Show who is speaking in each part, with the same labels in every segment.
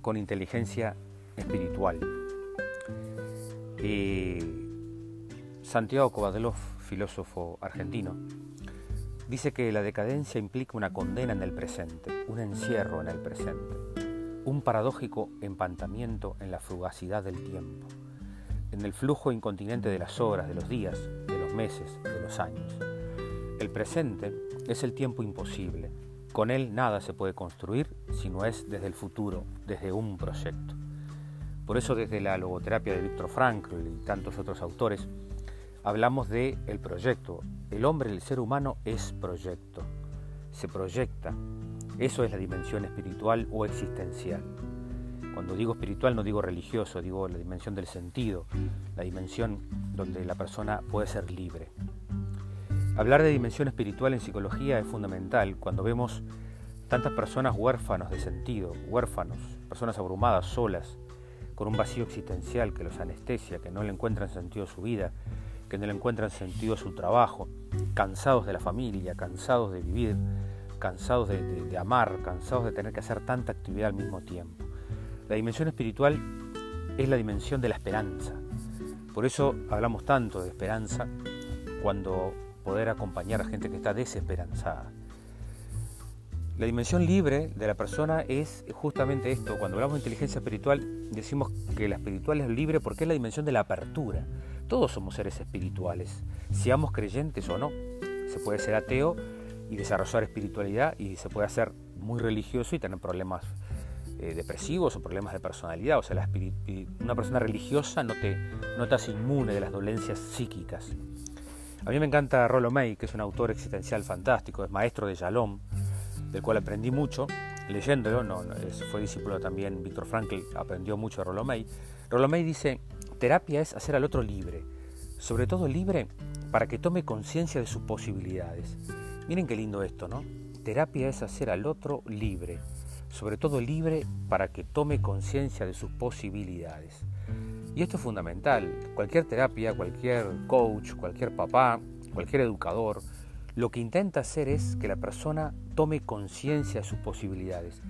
Speaker 1: con inteligencia espiritual. Santiago Kovadlov, filósofo argentino, dice que la decadencia implica una condena en el presente, un encierro en el presente, un paradójico empantamiento en la fugacidad del tiempo, en el flujo incontinente de las horas, de los días, de los meses, de los años. El presente es el tiempo imposible, con él nada se puede construir si no es desde el futuro, desde un proyecto. Por eso desde la logoterapia de Víctor Frankl y tantos otros autores, hablamos de el proyecto. El hombre, el ser humano es proyecto. Se proyecta. Eso es la dimensión espiritual o existencial. Cuando digo espiritual no digo religioso, digo la dimensión del sentido, la dimensión donde la persona puede ser libre. Hablar de dimensión espiritual en psicología es fundamental cuando vemos tantas personas huérfanos de sentido, huérfanos, personas abrumadas, solas, con un vacío existencial que los anestesia, que no le encuentran sentido a su vida, que no le encuentran sentido a su trabajo, cansados de la familia, cansados de vivir, cansados de, amar, cansados de tener que hacer tanta actividad al mismo tiempo. La dimensión espiritual es la dimensión de la esperanza. Por eso hablamos tanto de esperanza cuando poder acompañar a gente que está desesperanzada. La dimensión libre de la persona es justamente esto. Cuando hablamos de inteligencia espiritual, decimos que la espiritual es libre porque es la dimensión de la apertura. Todos somos seres espirituales, seamos creyentes o no. Se puede ser ateo y desarrollar espiritualidad y se puede hacer muy religioso y tener problemas eh, depresivos o problemas de personalidad. O sea, una persona religiosa no te, no te hace inmune de las dolencias psíquicas. A mí me encanta Rollo May, que es un autor existencial fantástico, es maestro de Shalom, del cual aprendí mucho leyéndolo. No, fue discípulo también Víctor Frankl, aprendió mucho de Rollo May. Rollo May dice: Terapia es hacer al otro libre, sobre todo libre para que tome conciencia de sus posibilidades. Miren qué lindo esto, ¿no? Terapia es hacer al otro libre, sobre todo libre para que tome conciencia de sus posibilidades. Y esto es fundamental. Cualquier terapia, cualquier coach, cualquier papá, cualquier educador, lo que intenta hacer es que la persona tome conciencia de sus posibilidades,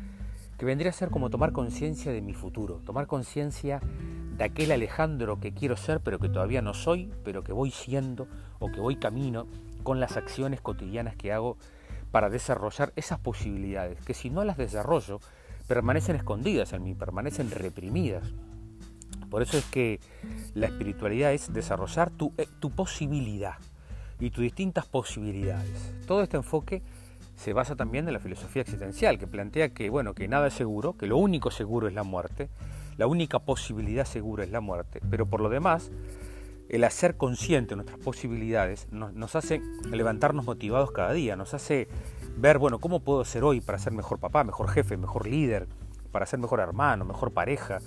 Speaker 1: que vendría a ser como tomar conciencia de mi futuro, tomar conciencia de aquel Alejandro que quiero ser pero que todavía no soy, pero que voy siendo o que voy camino con las acciones cotidianas que hago para desarrollar esas posibilidades, que si no las desarrollo, permanecen escondidas en mí, permanecen reprimidas. Por eso es que la espiritualidad es desarrollar tu, eh, tu posibilidad y tus distintas posibilidades. Todo este enfoque se basa también en la filosofía existencial, que plantea que, bueno, que nada es seguro, que lo único seguro es la muerte, la única posibilidad segura es la muerte, pero por lo demás, el hacer consciente nuestras posibilidades nos, nos, hace levantarnos motivados cada día, nos hace ver, bueno, cómo puedo ser hoy para ser mejor papá, mejor jefe, mejor líder, para ser mejor hermano, mejor pareja,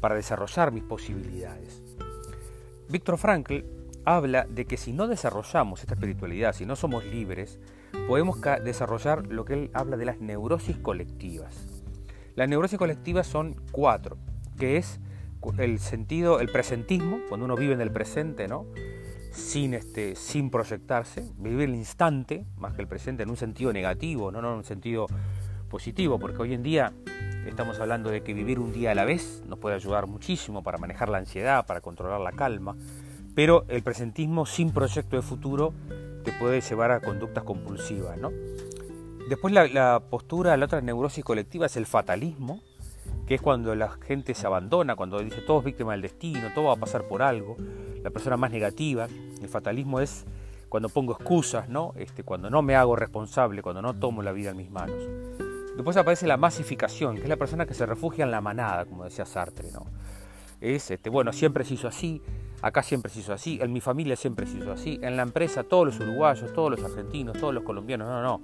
Speaker 1: para desarrollar mis posibilidades. Víctor Frankl habla de que si no desarrollamos esta espiritualidad, si no somos libres, podemos desarrollar lo que él habla de las neurosis colectivas. Las neurosis colectivas son cuatro, que es el sentido, el presentismo, cuando uno vive en el presente, ¿no? Sin, este, sin proyectarse, vivir el instante, más que el presente, en un sentido negativo, no, no en un sentido positivo, porque hoy en día Estamos hablando de que vivir un día a la vez nos puede ayudar muchísimo para manejar la ansiedad, para controlar la calma, pero el presentismo sin proyecto de futuro te puede llevar a conductas compulsivas. ¿no? Después la, postura, la otra neurosis colectiva es el fatalismo, que es cuando la gente se abandona, cuando dice todo es víctima del destino, todo va a pasar por algo. La persona más negativa, el fatalismo es cuando pongo excusas, ¿no? Este, cuando no me hago responsable, cuando no tomo la vida en mis manos. Después aparece la masificación, que es la persona que se refugia en la manada, como decía Sartre, ¿no? Es, este, bueno, siempre se hizo así, acá siempre se hizo así, en mi familia siempre se hizo así, en la empresa todos los uruguayos, todos los argentinos, todos los colombianos, no, no.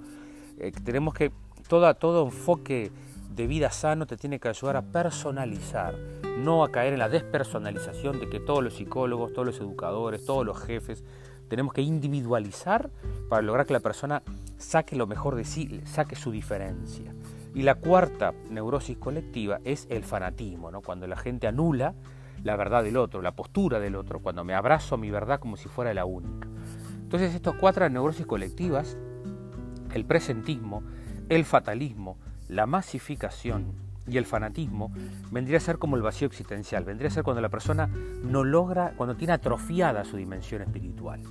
Speaker 1: Eh, tenemos que, toda, todo enfoque de vida sano te tiene que ayudar a personalizar, no a caer en la despersonalización de que todos los psicólogos, todos los educadores, todos los jefes, tenemos que individualizar para lograr que la persona saque lo mejor de sí, saque su diferencia. Y la cuarta neurosis colectiva es el fanatismo, ¿no? cuando la gente anula la verdad del otro, la postura del otro, cuando me abrazo a mi verdad como si fuera la única. Entonces estas cuatro neurosis colectivas, el presentismo, el fatalismo, la masificación y el fanatismo vendría a ser como el vacío existencial, vendría a ser cuando la persona no logra, cuando tiene atrofiada su dimensión espiritual.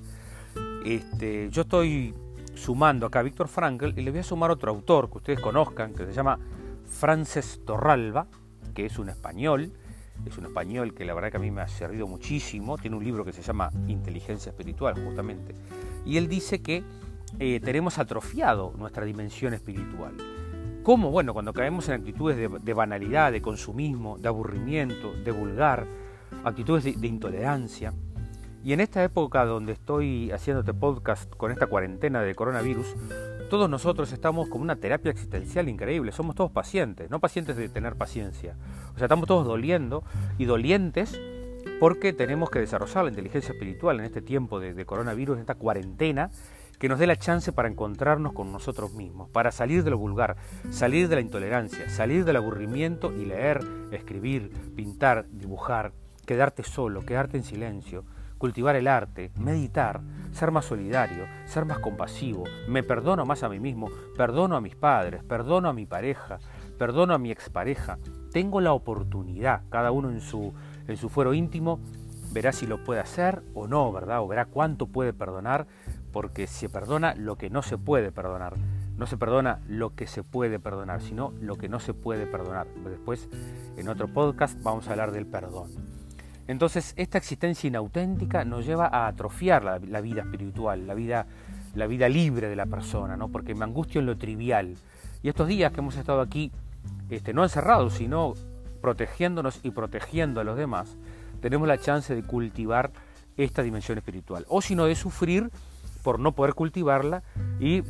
Speaker 1: Este, yo estoy sumando acá a Víctor Frankl y le voy a sumar otro autor que ustedes conozcan, que se llama Frances Torralba, que es un español, es un español que la verdad que a mí me ha servido muchísimo, tiene un libro que se llama Inteligencia Espiritual justamente, y él dice que eh, tenemos atrofiado nuestra dimensión espiritual. ¿Cómo? Bueno, cuando caemos en actitudes de, banalidad, de consumismo, de aburrimiento, de vulgar, actitudes de, intolerancia. Y en esta época donde estoy haciendo este podcast con esta cuarentena de coronavirus, todos nosotros estamos con una terapia existencial increíble, somos todos pacientes, no pacientes de tener paciencia. O sea, estamos todos doliendo y dolientes porque tenemos que desarrollar la inteligencia espiritual en este tiempo de, de coronavirus, en esta cuarentena, que nos dé la chance para encontrarnos con nosotros mismos, para salir de lo vulgar, salir de la intolerancia, salir del aburrimiento y leer, escribir, pintar, dibujar, quedarte solo, quedarte en silencio, cultivar el arte, meditar, ser más solidario, ser más compasivo, me perdono más a mí mismo, perdono a mis padres, perdono a mi pareja, perdono a mi expareja. Tengo la oportunidad, cada uno en su, en su fuero íntimo, verá si lo puede hacer o no, ¿verdad? O verá cuánto puede perdonar porque se perdona lo que no se puede perdonar. No se perdona lo que se puede perdonar, sino lo que no se puede perdonar. Después, en otro podcast, vamos a hablar del perdón. Entonces, esta existencia inauténtica nos lleva a atrofiar la, vida espiritual, la vida, la vida libre de la persona, ¿no? porque me angustio en lo trivial. Y estos días que hemos estado aquí, este, no encerrados, sino protegiéndonos y protegiendo a los demás, tenemos la chance de cultivar esta dimensión espiritual. O si no, de sufrir por no poder cultivarla y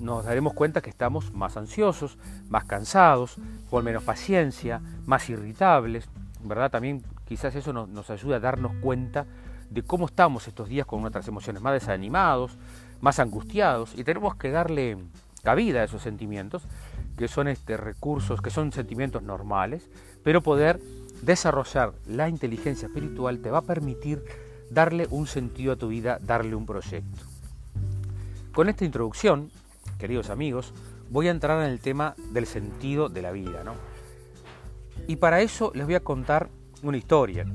Speaker 1: nos daremos cuenta que estamos más ansiosos, más cansados, con menos paciencia, más irritables, ¿verdad? También quizás eso nos, ayuda a darnos cuenta de cómo estamos estos días con nuestras emociones, más desanimados, más angustiados y tenemos que darle cabida a esos sentimientos que son este recursos, que son sentimientos normales, pero poder desarrollar la inteligencia espiritual te va a permitir darle un sentido a tu vida, darle un proyecto. Con esta introducción, queridos amigos, voy a entrar en el tema del sentido de la vida. ¿no? Y para eso les voy a contar una historia,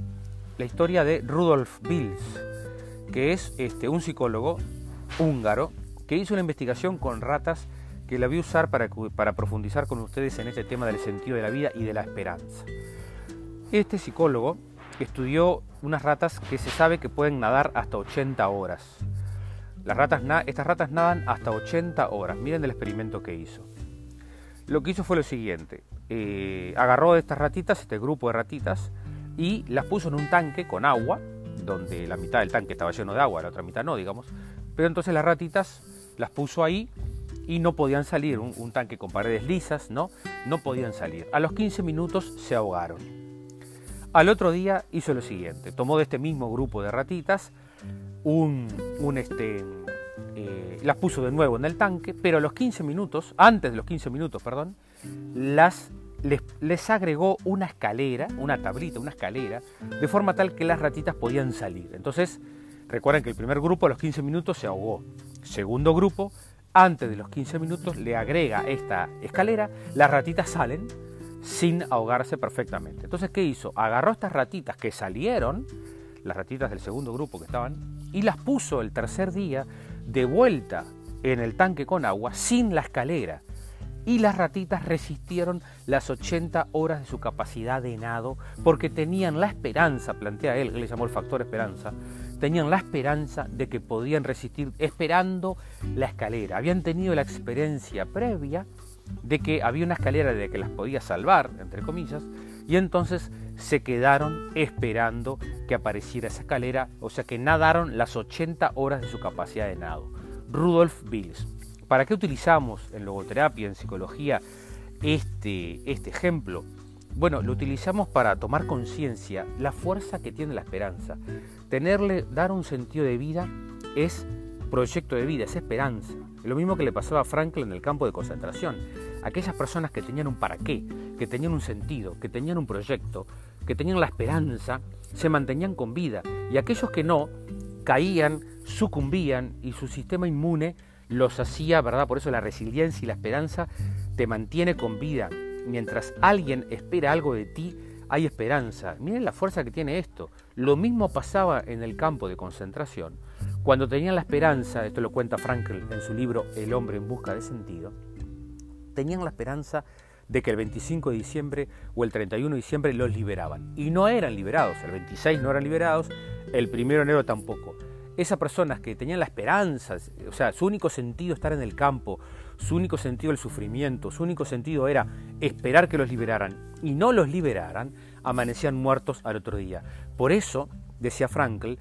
Speaker 1: la historia de Rudolf Bills, que es este, un psicólogo húngaro que hizo una investigación con ratas que la voy a usar para, para profundizar con ustedes en este tema del sentido de la vida y de la esperanza. Este psicólogo estudió unas ratas que se sabe que pueden nadar hasta 80 horas ratas estas ratas nadan hasta 80 horas. Miren el experimento que hizo. Lo que hizo fue lo siguiente. Eh, agarró estas ratitas, este grupo de ratitas, y las puso en un tanque con agua, donde la mitad del tanque estaba lleno de agua, la otra mitad no, digamos. Pero entonces las ratitas las puso ahí y no podían salir. Un, tanque con paredes lisas, ¿no? No podían salir. A los 15 minutos se ahogaron. Al otro día hizo lo siguiente. Tomó de este mismo grupo de ratitas, un, un este, eh, las puso de nuevo en el tanque, pero a los 15 minutos, antes de los 15 minutos, perdón, las, les, agregó una escalera, una tablita, una escalera, de forma tal que las ratitas podían salir. Entonces, recuerden que el primer grupo a los 15 minutos se ahogó. Segundo grupo, antes de los 15 minutos, le agrega esta escalera, las ratitas salen sin ahogarse perfectamente. Entonces, ¿qué hizo? Agarró estas ratitas que salieron, las ratitas del segundo grupo que estaban, y las puso el tercer día de vuelta en el tanque con agua sin la escalera. Y las ratitas resistieron las 80 horas de su capacidad de nado porque tenían la esperanza, plantea él, que le llamó el factor esperanza, tenían la esperanza de que podían resistir esperando la escalera. Habían tenido la experiencia previa de que había una escalera de que las podía salvar, entre comillas, y entonces se quedaron esperando que apareciera esa escalera, o sea que nadaron las 80 horas de su capacidad de nado. Rudolf Bills. ¿Para qué utilizamos en logoterapia, en psicología, este, este ejemplo? Bueno, lo utilizamos para tomar conciencia la fuerza que tiene la esperanza. Tenerle, dar un sentido de vida es proyecto de vida, es esperanza. Lo mismo que le pasaba a Franklin en el campo de concentración. Aquellas personas que tenían un para qué, que tenían un sentido, que tenían un proyecto, que tenían la esperanza, se mantenían con vida. Y aquellos que no, caían, sucumbían y su sistema inmune los hacía, ¿verdad? Por eso la resiliencia y la esperanza te mantiene con vida. mientras alguien espera algo de ti, hay esperanza. Miren la fuerza que tiene esto. Lo mismo pasaba en el campo de concentración. Cuando tenían la esperanza, esto lo cuenta Frankl en su libro El hombre en busca de sentido, tenían la esperanza de que el 25 de diciembre o el 31 de diciembre los liberaban. Y no eran liberados, el 26 no eran liberados, el 1 de enero tampoco. Esas personas que tenían la esperanza, o sea, su único sentido estar en el campo, su único sentido el sufrimiento, su único sentido era esperar que los liberaran y no los liberaran, amanecían muertos al otro día. Por eso, decía Frankl,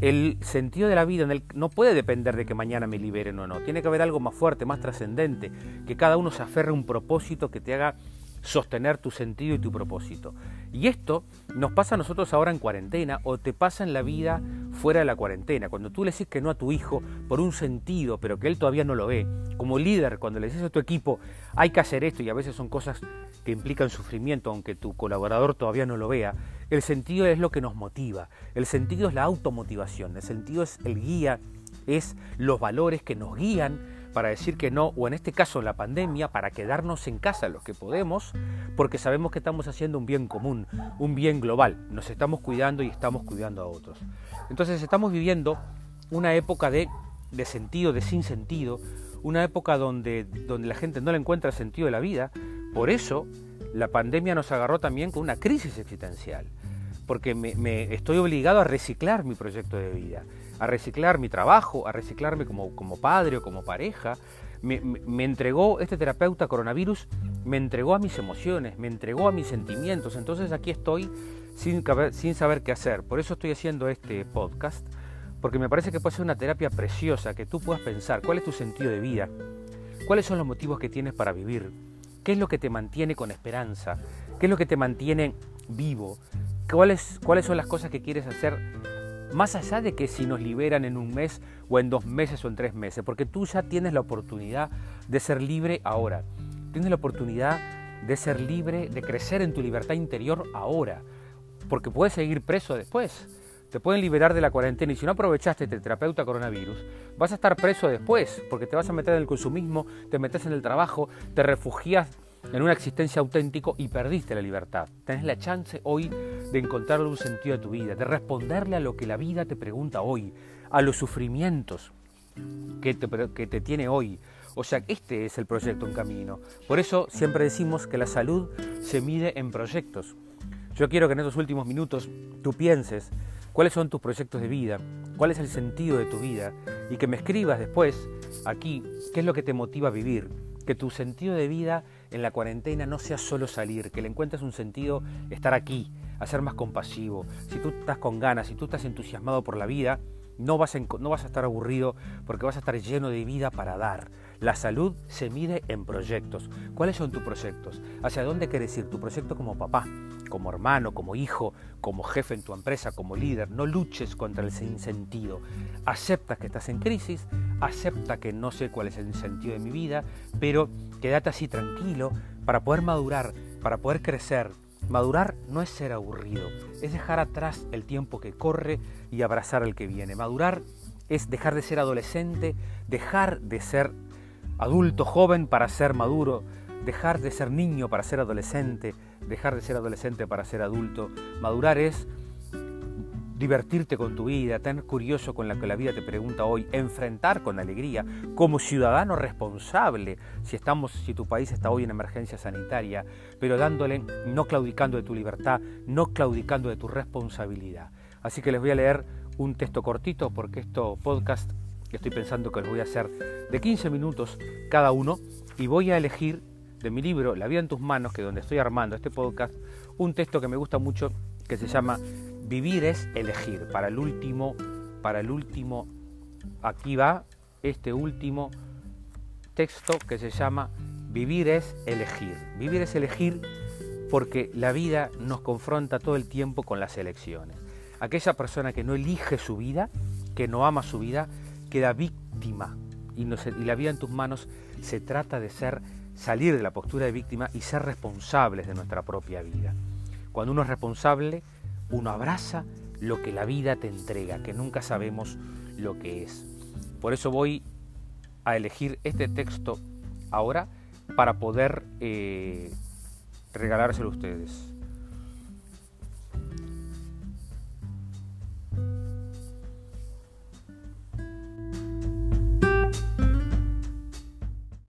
Speaker 1: el sentido de la vida no puede depender de que mañana me liberen o no. Tiene que haber algo más fuerte, más trascendente, que cada uno se aferre a un propósito que te haga sostener tu sentido y tu propósito. Y esto nos pasa a nosotros ahora en cuarentena o te pasa en la vida fuera de la cuarentena. Cuando tú le decís que no a tu hijo por un sentido, pero que él todavía no lo ve. Como líder, cuando le dices a tu equipo, hay que hacer esto y a veces son cosas que implican sufrimiento, aunque tu colaborador todavía no lo vea, el sentido es lo que nos motiva. El sentido es la automotivación. El sentido es el guía, es los valores que nos guían para decir que no, o en este caso la pandemia, para quedarnos en casa los que podemos, porque sabemos que estamos haciendo un bien común, un bien global, nos estamos cuidando y estamos cuidando a otros. Entonces estamos viviendo una época de, sentido, de sinsentido, una época donde, donde la gente no le encuentra sentido de la vida, por eso la pandemia nos agarró también con una crisis existencial, porque me estoy obligado a reciclar mi proyecto de vida a reciclar mi trabajo, a reciclarme como, como padre o como pareja. Me, me, entregó este terapeuta coronavirus, me entregó a mis emociones, me entregó a mis sentimientos. Entonces aquí estoy sin, sin saber qué hacer. Por eso estoy haciendo este podcast, porque me parece que puede ser una terapia preciosa, que tú puedas pensar cuál es tu sentido de vida, cuáles son los motivos que tienes para vivir, qué es lo que te mantiene con esperanza, qué es lo que te mantiene vivo, cuáles, cuáles son las cosas que quieres hacer más allá de que si nos liberan en un mes o en dos meses o en tres meses, porque tú ya tienes la oportunidad de ser libre ahora, tienes la oportunidad de ser libre, de crecer en tu libertad interior ahora, porque puedes seguir preso después. Te pueden liberar de la cuarentena y si no aprovechaste este terapeuta coronavirus, vas a estar preso después, porque te vas a meter en el consumismo, te metes en el trabajo, te refugias en una existencia auténtico y perdiste la libertad. Tenés la chance hoy de encontrarle un sentido a tu vida, de responderle a lo que la vida te pregunta hoy, a los sufrimientos que te, que te tiene hoy. O sea, este es el proyecto en camino. Por eso siempre decimos que la salud se mide en proyectos. Yo quiero que en estos últimos minutos tú pienses cuáles son tus proyectos de vida, cuál es el sentido de tu vida y que me escribas después aquí qué es lo que te motiva a vivir, que tu sentido de vida en la cuarentena no sea solo salir, que le encuentres un sentido estar aquí, a ser más compasivo. Si tú estás con ganas, si tú estás entusiasmado por la vida, no vas, a, estar aburrido porque vas a estar lleno de vida para dar. La salud se mide en proyectos. ¿Cuáles son tus proyectos? ¿Hacia dónde quieres ir? Tu proyecto como papá, como hermano, como hijo, como jefe en tu empresa, como líder. No luches contra el sinsentido. Acepta que estás en crisis, acepta que no sé cuál es el sentido de mi vida, pero quédate así tranquilo para poder madurar, para poder crecer. Madurar no es ser aburrido, es dejar atrás el tiempo que corre y abrazar al que viene. Madurar es dejar de ser adolescente, dejar de ser adulto joven para ser maduro, dejar de ser niño para ser adolescente, dejar de ser adolescente para ser adulto. Madurar es divertirte con tu vida, tener curioso con lo que la vida te pregunta hoy, enfrentar con alegría como ciudadano responsable, si estamos, si tu país está hoy en emergencia sanitaria, pero dándole, no claudicando de tu libertad, no claudicando de tu responsabilidad. Así que les voy a leer un texto cortito porque esto podcast estoy pensando que los voy a hacer de 15 minutos cada uno y voy a elegir de mi libro La vida en tus manos, que es donde estoy armando este podcast, un texto que me gusta mucho que se llama Vivir es elegir. Para el último, para el último, aquí va este último texto que se llama Vivir es elegir. Vivir es elegir porque la vida nos confronta todo el tiempo con las elecciones. Aquella persona que no elige su vida, que no ama su vida, queda víctima y, la vida en tus manos se trata de ser, salir de la postura de víctima y ser responsables de nuestra propia vida. Cuando uno es responsable, uno abraza lo que la vida te entrega, que nunca sabemos lo que es. Por eso voy a elegir este texto ahora para poder eh, regalárselo a ustedes.